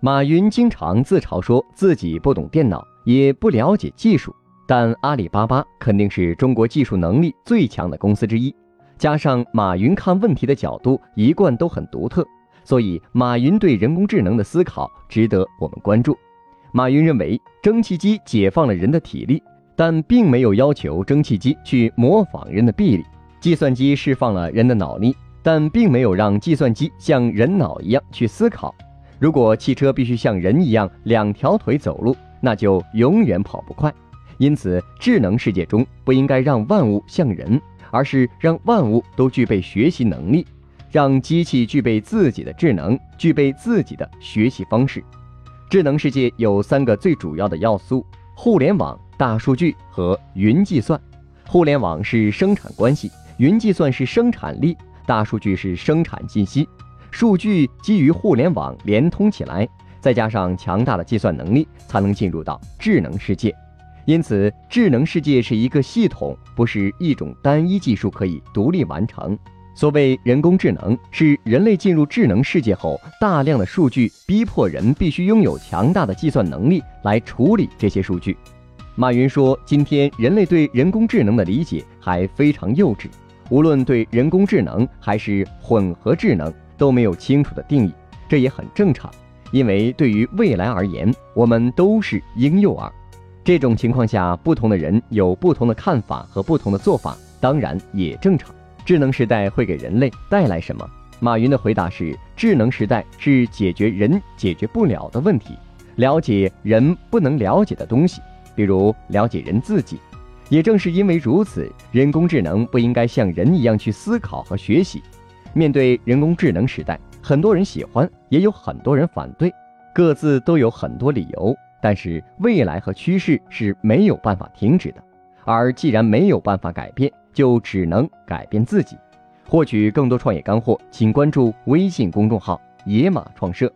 马云经常自嘲说自己不懂电脑，也不了解技术，但阿里巴巴肯定是中国技术能力最强的公司之一。加上马云看问题的角度一贯都很独特，所以马云对人工智能的思考值得我们关注。马云认为，蒸汽机解放了人的体力，但并没有要求蒸汽机去模仿人的臂力；计算机释放了人的脑力，但并没有让计算机像人脑一样去思考。如果汽车必须像人一样两条腿走路，那就永远跑不快。因此，智能世界中不应该让万物像人，而是让万物都具备学习能力，让机器具备自己的智能，具备自己的学习方式。智能世界有三个最主要的要素：互联网、大数据和云计算。互联网是生产关系，云计算是生产力，大数据是生产信息。数据基于互联网连通起来，再加上强大的计算能力，才能进入到智能世界。因此，智能世界是一个系统，不是一种单一技术可以独立完成。所谓人工智能，是人类进入智能世界后，大量的数据逼迫人必须拥有强大的计算能力来处理这些数据。马云说：“今天人类对人工智能的理解还非常幼稚，无论对人工智能还是混合智能。”都没有清楚的定义，这也很正常，因为对于未来而言，我们都是婴幼儿。这种情况下，不同的人有不同的看法和不同的做法，当然也正常。智能时代会给人类带来什么？马云的回答是：智能时代是解决人解决不了的问题，了解人不能了解的东西，比如了解人自己。也正是因为如此，人工智能不应该像人一样去思考和学习。面对人工智能时代，很多人喜欢，也有很多人反对，各自都有很多理由。但是未来和趋势是没有办法停止的，而既然没有办法改变，就只能改变自己。获取更多创业干货，请关注微信公众号“野马创社”。